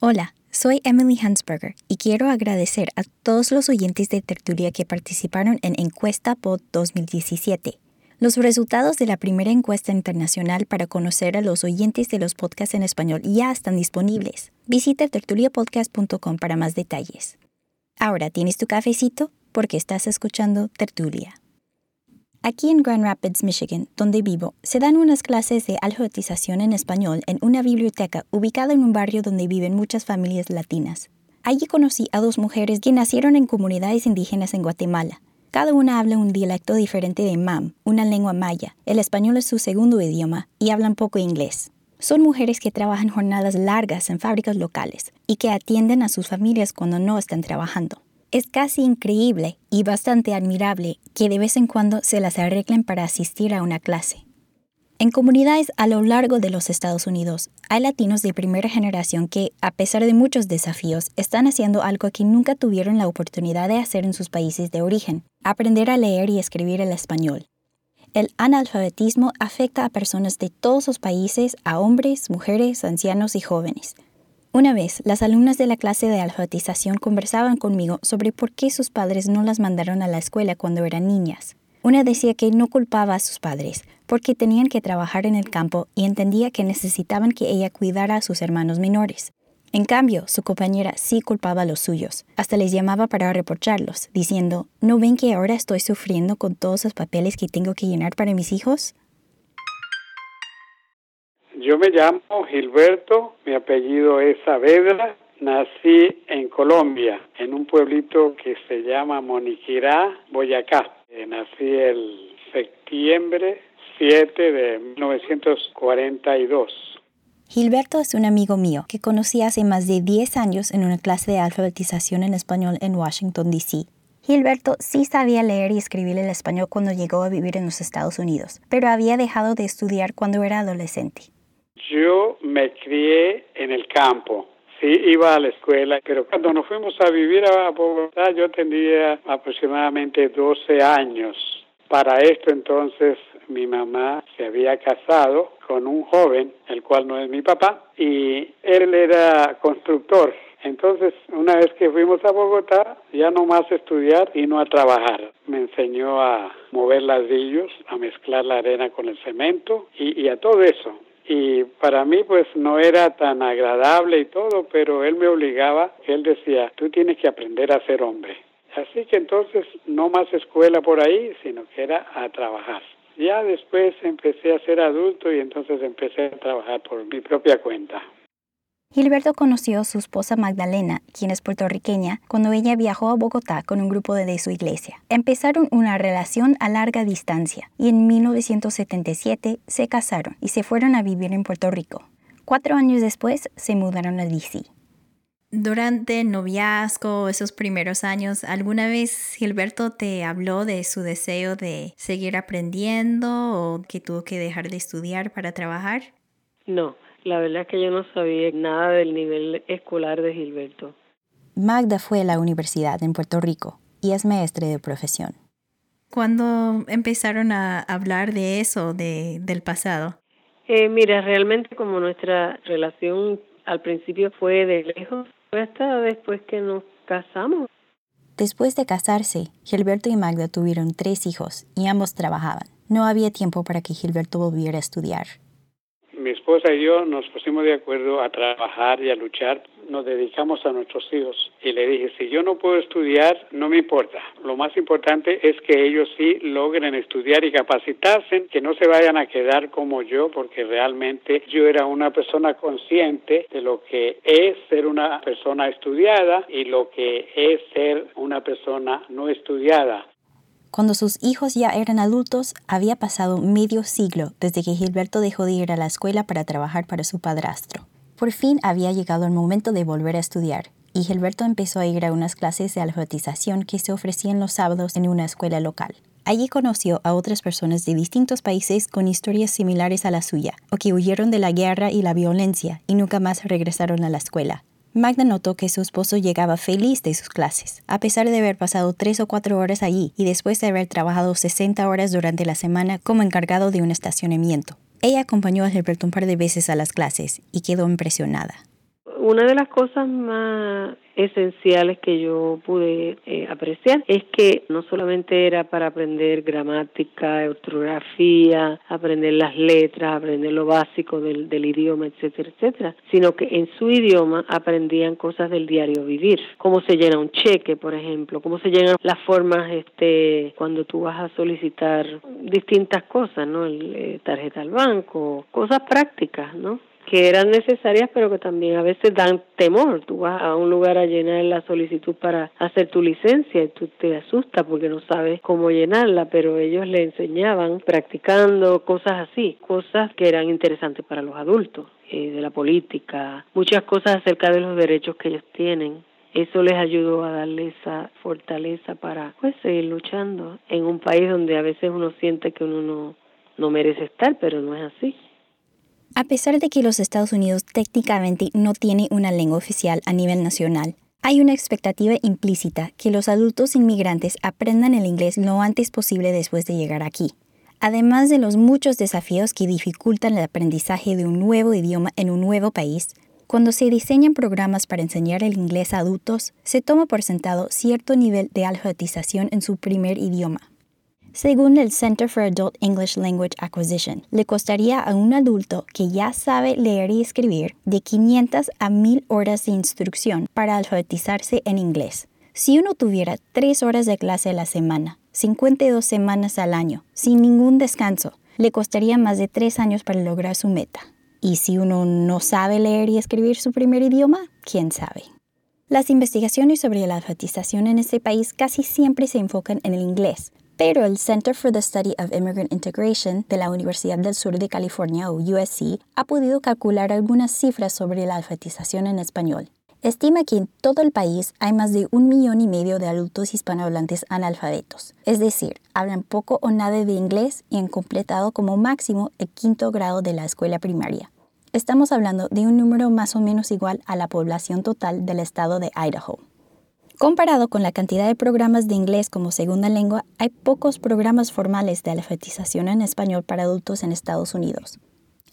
Hola, soy Emily Hansberger y quiero agradecer a todos los oyentes de Tertulia que participaron en Encuesta Pod 2017. Los resultados de la primera encuesta internacional para conocer a los oyentes de los podcasts en español ya están disponibles. Visita tertuliapodcast.com para más detalles. Ahora tienes tu cafecito porque estás escuchando Tertulia. Aquí en Grand Rapids, Michigan, donde vivo, se dan unas clases de alfabetización en español en una biblioteca ubicada en un barrio donde viven muchas familias latinas. Allí conocí a dos mujeres que nacieron en comunidades indígenas en Guatemala. Cada una habla un dialecto diferente de MAM, una lengua maya. El español es su segundo idioma y hablan poco inglés. Son mujeres que trabajan jornadas largas en fábricas locales y que atienden a sus familias cuando no están trabajando. Es casi increíble y bastante admirable que de vez en cuando se las arreglen para asistir a una clase. En comunidades a lo largo de los Estados Unidos, hay latinos de primera generación que, a pesar de muchos desafíos, están haciendo algo que nunca tuvieron la oportunidad de hacer en sus países de origen, aprender a leer y escribir el español. El analfabetismo afecta a personas de todos los países, a hombres, mujeres, ancianos y jóvenes. Una vez, las alumnas de la clase de alfabetización conversaban conmigo sobre por qué sus padres no las mandaron a la escuela cuando eran niñas. Una decía que no culpaba a sus padres, porque tenían que trabajar en el campo y entendía que necesitaban que ella cuidara a sus hermanos menores. En cambio, su compañera sí culpaba a los suyos. Hasta les llamaba para reprocharlos, diciendo, ¿no ven que ahora estoy sufriendo con todos los papeles que tengo que llenar para mis hijos? Yo me llamo Gilberto, mi apellido es Saavedra, nací en Colombia, en un pueblito que se llama Moniquirá, Boyacá. Eh, nací el septiembre 7 de 1942. Gilberto es un amigo mío que conocí hace más de 10 años en una clase de alfabetización en español en Washington, D.C. Gilberto sí sabía leer y escribir el español cuando llegó a vivir en los Estados Unidos, pero había dejado de estudiar cuando era adolescente. Yo me crié en el campo. Sí, iba a la escuela, pero cuando nos fuimos a vivir a Bogotá yo tenía aproximadamente 12 años. Para esto entonces mi mamá se había casado con un joven, el cual no es mi papá, y él era constructor. Entonces, una vez que fuimos a Bogotá, ya no más estudiar y a trabajar. Me enseñó a mover ladrillos, a mezclar la arena con el cemento y a todo eso y para mí pues no era tan agradable y todo, pero él me obligaba, él decía, tú tienes que aprender a ser hombre. Así que entonces no más escuela por ahí, sino que era a trabajar. Ya después empecé a ser adulto y entonces empecé a trabajar por mi propia cuenta. Gilberto conoció a su esposa Magdalena, quien es puertorriqueña, cuando ella viajó a Bogotá con un grupo de su iglesia. Empezaron una relación a larga distancia y en 1977 se casaron y se fueron a vivir en Puerto Rico. Cuatro años después se mudaron a DC. Durante el noviazgo, esos primeros años, ¿alguna vez Gilberto te habló de su deseo de seguir aprendiendo o que tuvo que dejar de estudiar para trabajar? No, la verdad es que yo no sabía nada del nivel escolar de Gilberto. Magda fue a la universidad en Puerto Rico y es maestra de profesión. ¿Cuándo empezaron a hablar de eso, de, del pasado? Eh, mira, realmente como nuestra relación al principio fue de lejos, fue hasta después que nos casamos. Después de casarse, Gilberto y Magda tuvieron tres hijos y ambos trabajaban. No había tiempo para que Gilberto volviera a estudiar mi esposa y yo nos pusimos de acuerdo a trabajar y a luchar. Nos dedicamos a nuestros hijos y le dije, si yo no puedo estudiar, no me importa. Lo más importante es que ellos sí logren estudiar y capacitarse, que no se vayan a quedar como yo, porque realmente yo era una persona consciente de lo que es ser una persona estudiada y lo que es ser una persona no estudiada. Cuando sus hijos ya eran adultos, había pasado medio siglo desde que Gilberto dejó de ir a la escuela para trabajar para su padrastro. Por fin había llegado el momento de volver a estudiar, y Gilberto empezó a ir a unas clases de alfabetización que se ofrecían los sábados en una escuela local. Allí conoció a otras personas de distintos países con historias similares a la suya, o que huyeron de la guerra y la violencia y nunca más regresaron a la escuela. Magda notó que su esposo llegaba feliz de sus clases, a pesar de haber pasado tres o cuatro horas allí y después de haber trabajado 60 horas durante la semana como encargado de un estacionamiento. Ella acompañó a Gilberto un par de veces a las clases y quedó impresionada. Una de las cosas más esenciales que yo pude eh, apreciar es que no solamente era para aprender gramática, ortografía, aprender las letras, aprender lo básico del, del idioma, etcétera, etcétera, sino que en su idioma aprendían cosas del diario vivir, cómo se llena un cheque, por ejemplo, cómo se llenan las formas este cuando tú vas a solicitar distintas cosas, ¿no? El, eh, tarjeta al banco, cosas prácticas, ¿no? Que eran necesarias pero que también a veces dan temor. Tú vas a un lugar a llenar la solicitud para hacer tu licencia y tú te asustas porque no sabes cómo llenarla, pero ellos le enseñaban practicando cosas así, cosas que eran interesantes para los adultos, eh, de la política, muchas cosas acerca de los derechos que ellos tienen. Eso les ayudó a darle esa fortaleza para pues seguir luchando en un país donde a veces uno siente que uno no, no merece estar, pero no es así. A pesar de que los Estados Unidos técnicamente no tiene una lengua oficial a nivel nacional, hay una expectativa implícita que los adultos inmigrantes aprendan el inglés lo antes posible después de llegar aquí. Además de los muchos desafíos que dificultan el aprendizaje de un nuevo idioma en un nuevo país, cuando se diseñan programas para enseñar el inglés a adultos, se toma por sentado cierto nivel de alfabetización en su primer idioma. Según el Center for Adult English Language Acquisition, le costaría a un adulto que ya sabe leer y escribir de 500 a 1000 horas de instrucción para alfabetizarse en inglés. Si uno tuviera 3 horas de clase a la semana, 52 semanas al año, sin ningún descanso, le costaría más de 3 años para lograr su meta. Y si uno no sabe leer y escribir su primer idioma, quién sabe. Las investigaciones sobre la alfabetización en este país casi siempre se enfocan en el inglés, pero el Center for the Study of Immigrant Integration de la Universidad del Sur de California o USC ha podido calcular algunas cifras sobre la alfabetización en español. Estima que en todo el país hay más de un millón y medio de adultos hispanohablantes analfabetos, es decir, hablan poco o nada de inglés y han completado como máximo el quinto grado de la escuela primaria. Estamos hablando de un número más o menos igual a la población total del estado de Idaho. Comparado con la cantidad de programas de inglés como segunda lengua, hay pocos programas formales de alfabetización en español para adultos en Estados Unidos.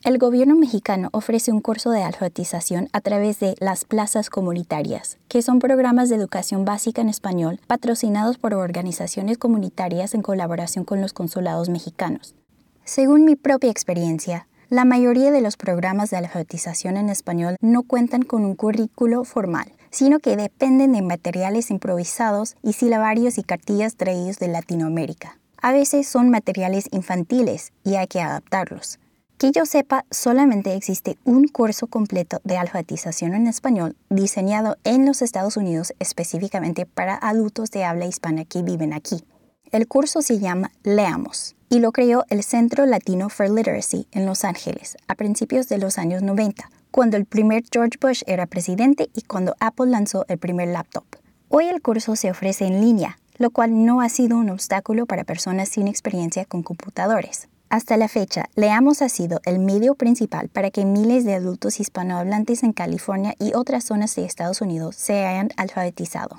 El gobierno mexicano ofrece un curso de alfabetización a través de las plazas comunitarias, que son programas de educación básica en español patrocinados por organizaciones comunitarias en colaboración con los consulados mexicanos. Según mi propia experiencia, la mayoría de los programas de alfabetización en español no cuentan con un currículo formal sino que dependen de materiales improvisados y silabarios y cartillas traídos de Latinoamérica. A veces son materiales infantiles y hay que adaptarlos. Que yo sepa, solamente existe un curso completo de alfabetización en español diseñado en los Estados Unidos específicamente para adultos de habla hispana que viven aquí. El curso se llama Leamos y lo creó el Centro Latino for Literacy en Los Ángeles a principios de los años 90 cuando el primer George Bush era presidente y cuando Apple lanzó el primer laptop. Hoy el curso se ofrece en línea, lo cual no ha sido un obstáculo para personas sin experiencia con computadores. Hasta la fecha, Leamos ha sido el medio principal para que miles de adultos hispanohablantes en California y otras zonas de Estados Unidos se hayan alfabetizado.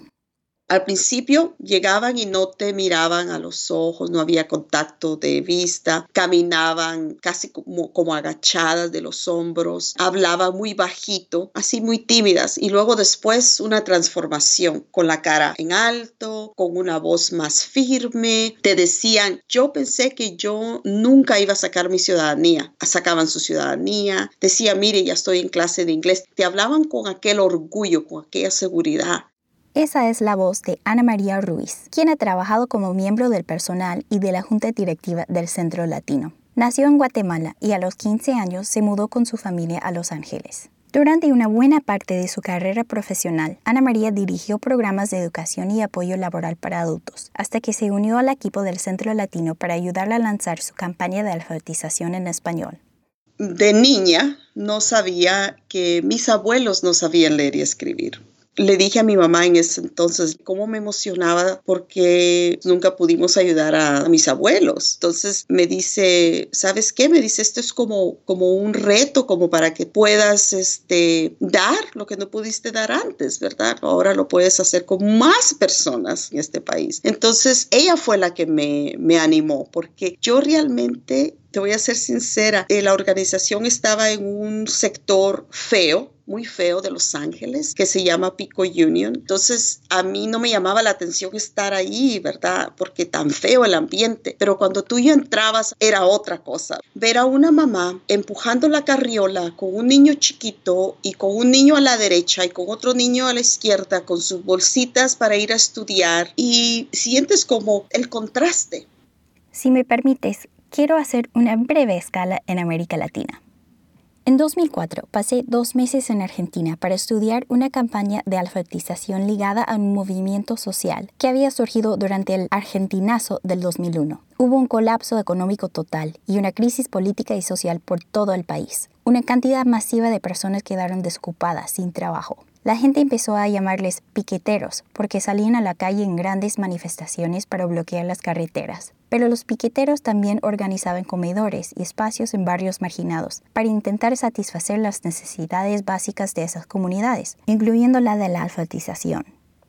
Al principio llegaban y no te miraban a los ojos, no había contacto de vista, caminaban casi como, como, agachadas de los hombros, hablaban muy bajito, así muy tímidas. Y luego después una transformación con la cara en alto, con una voz más firme, te decían, yo pensé que yo nunca iba a sacar mi ciudadanía, sacaban su ciudadanía, decía, mire, ya estoy en clase de inglés, te hablaban con aquel orgullo, con aquella seguridad esa es la voz de Ana María Ruiz, quien ha trabajado como miembro del personal y de la Junta Directiva del Centro Latino. Nació en Guatemala y a los 15 años se mudó con su familia a Los Ángeles. Durante una buena parte de su carrera profesional, Ana María dirigió programas de educación y apoyo laboral para adultos, hasta que se unió al equipo del Centro Latino para ayudarla a lanzar su campaña de alfabetización en español. De niña no sabía que mis abuelos no sabían leer y escribir le dije a mi mamá en ese entonces cómo me emocionaba porque nunca pudimos ayudar a, mis abuelos. Entonces me dice, ¿sabes qué? Me dice, esto es como, como un reto, como para que puedas este, dar lo que no pudiste dar antes, ¿verdad? Ahora lo puedes hacer con más personas en este país. Entonces ella fue la que me, me animó porque yo realmente te voy a ser sincera, eh, la organización estaba en un sector feo, muy feo de Los Ángeles que se llama Pico Union. Entonces a mí no me llamaba la atención estar ahí, ¿verdad? Porque tan feo el ambiente. Pero cuando tú ya entrabas era otra cosa. Ver a una mamá empujando la carriola con un niño chiquito y con un niño a la derecha y con otro niño a la izquierda con sus bolsitas para ir a estudiar y sientes como el contraste. Si me permites, quiero hacer una breve escala en América Latina. En 2004 pasé dos meses en Argentina para estudiar una campaña de alfabetización ligada a un movimiento social que había surgido durante el argentinazo del 2001. Hubo un colapso económico total y una crisis política y social por todo el país. Una cantidad masiva de personas quedaron desocupadas, sin trabajo. La gente empezó a llamarles piqueteros porque salían a la calle en grandes manifestaciones para bloquear las carreteras. Pero los piqueteros también organizaban comedores y espacios en barrios marginados para intentar satisfacer las necesidades básicas de esas comunidades, incluyendo la de la alfabetización.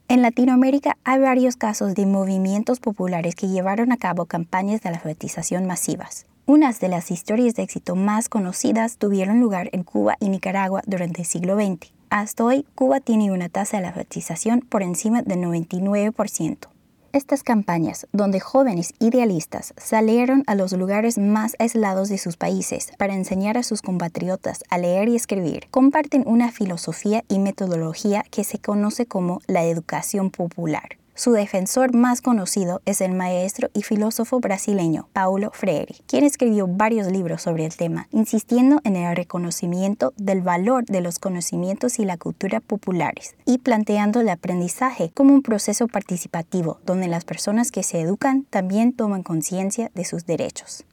En Latinoamérica hay varios casos de movimientos populares que llevaron a cabo campañas de alfabetización masivas. Unas de las historias de éxito más conocidas tuvieron lugar en Cuba y Nicaragua durante el siglo XX. Hasta hoy, Cuba tiene una tasa de alfabetización por encima del 99%. Estas campañas, donde jóvenes idealistas salieron a los lugares más aislados de sus países para enseñar a sus compatriotas a leer y escribir, comparten una filosofía y metodología que se conoce como la educación popular. Su defensor más conocido es el maestro y filósofo brasileño Paulo Freire, quien escribió varios libros sobre el tema, insistiendo en el reconocimiento del valor de los conocimientos y la cultura populares, y planteando el aprendizaje como un proceso participativo donde las personas que se educan también toman conciencia de sus derechos.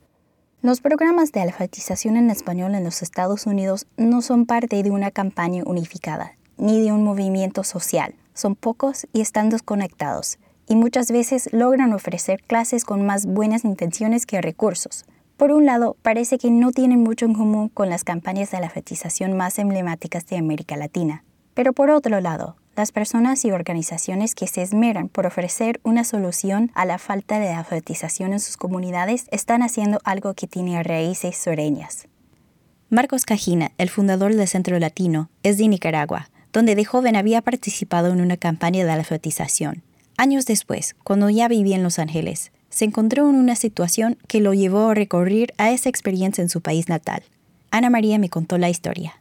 Los programas de alfabetización en español en los Estados Unidos no son parte de una campaña unificada, ni de un movimiento social son pocos y están desconectados, y muchas veces logran ofrecer clases con más buenas intenciones que recursos. Por un lado, parece que no tienen mucho en común con las campañas de alfabetización más emblemáticas de América Latina. Pero por otro lado, las personas y organizaciones que se esmeran por ofrecer una solución a la falta de alfabetización en sus comunidades están haciendo algo que tiene raíces sureñas. Marcos Cajina, el fundador del Centro Latino, es de Nicaragua donde de joven había participado en una campaña de alfabetización. Años después, cuando ya vivía en Los Ángeles, se encontró en una situación que lo llevó a recorrer a esa experiencia en su país natal. Ana María me contó la historia.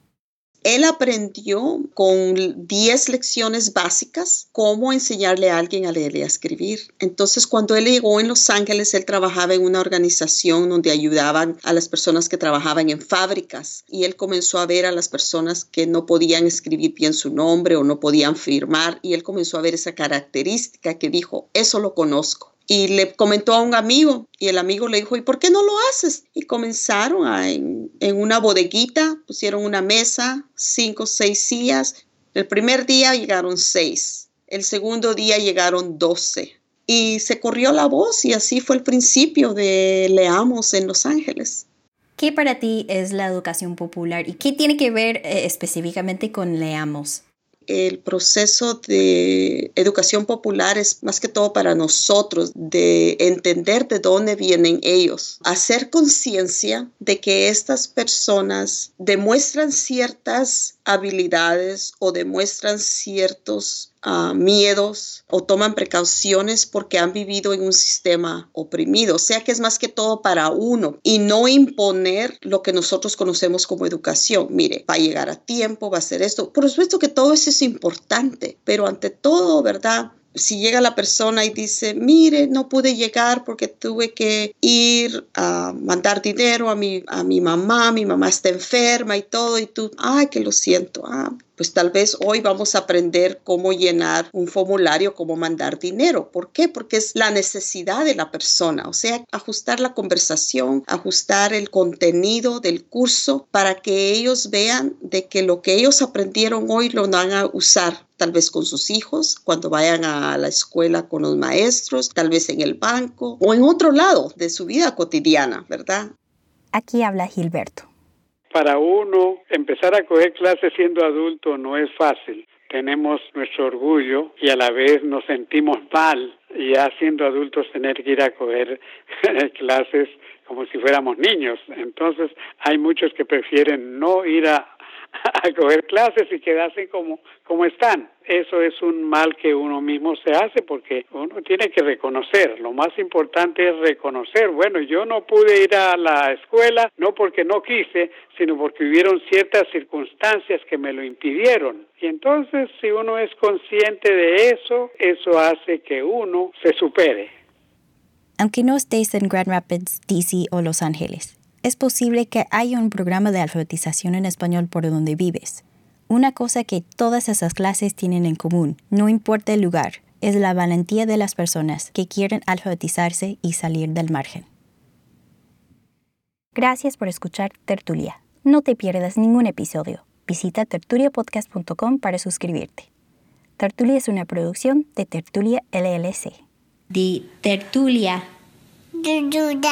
Él aprendió con 10 lecciones básicas cómo enseñarle a alguien a leer y a escribir. Entonces, cuando él llegó en Los Ángeles, él trabajaba en una organización donde ayudaban a las personas que trabajaban en fábricas y él comenzó a ver a las personas que no podían escribir bien su nombre o no podían firmar y él comenzó a ver esa característica que dijo, eso lo conozco y le comentó a un amigo y el amigo le dijo, ¿y por qué no lo haces? Y comenzaron en, una bodeguita, pusieron una mesa, cinco, seis sillas. El primer día llegaron seis, el segundo día llegaron doce. Y se corrió la voz y así fue el principio de Leamos en Los Ángeles. ¿Qué para ti es la educación popular y qué tiene que ver eh, específicamente con Leamos? El proceso de educación popular es más que todo para nosotros, de entender de dónde vienen ellos, hacer conciencia de que estas personas demuestran ciertas habilidades o demuestran ciertos uh, miedos o toman precauciones porque han vivido en un sistema oprimido. O sea que es más que todo para uno y no imponer lo que nosotros conocemos como educación. Mire, va a llegar a tiempo, va a hacer esto. Por supuesto que todo eso es importante, pero ante todo, ¿verdad? Si llega la persona y dice, mire, no pude llegar porque tuve que ir a mandar dinero a mi, a mi mamá, mi mamá está enferma y todo, y tú, ay, que lo siento, ah, pues tal vez hoy vamos a aprender cómo llenar un formulario, cómo mandar dinero. ¿Por qué? Porque es la necesidad de la persona, o sea, ajustar la conversación, ajustar el contenido del curso para que ellos vean de que lo que ellos aprendieron hoy lo van a usar tal vez con sus hijos, cuando vayan a la escuela con los maestros, tal vez en el banco o en otro lado de su vida cotidiana, ¿verdad? Aquí habla Gilberto. Para uno, empezar a coger clases siendo adulto no es fácil. Tenemos nuestro orgullo y a la vez nos sentimos mal y ya siendo adultos tener que ir a coger clases como si fuéramos niños. Entonces hay muchos que prefieren no ir a, a coger clases y quedarse como, como están. Eso es un mal que uno mismo se hace porque uno tiene que reconocer. Lo más importante es reconocer, bueno, yo no pude ir a la escuela no porque no quise, sino porque hubieron ciertas circunstancias que me lo impidieron. Y entonces, si uno es consciente de eso, eso hace que uno se supere. Aunque no estés en Grand Rapids, DC o Los Ángeles, es posible que haya un programa de alfabetización en español por donde vives. Una cosa que todas esas clases tienen en común, no importa el lugar, es la valentía de las personas que quieren alfabetizarse y salir del margen. Gracias por escuchar Tertulia. No te pierdas ningún episodio. Visita tertuliapodcast.com para suscribirte. Tertulia es una producción de Tertulia LLC. De Tertulia. Tertulia.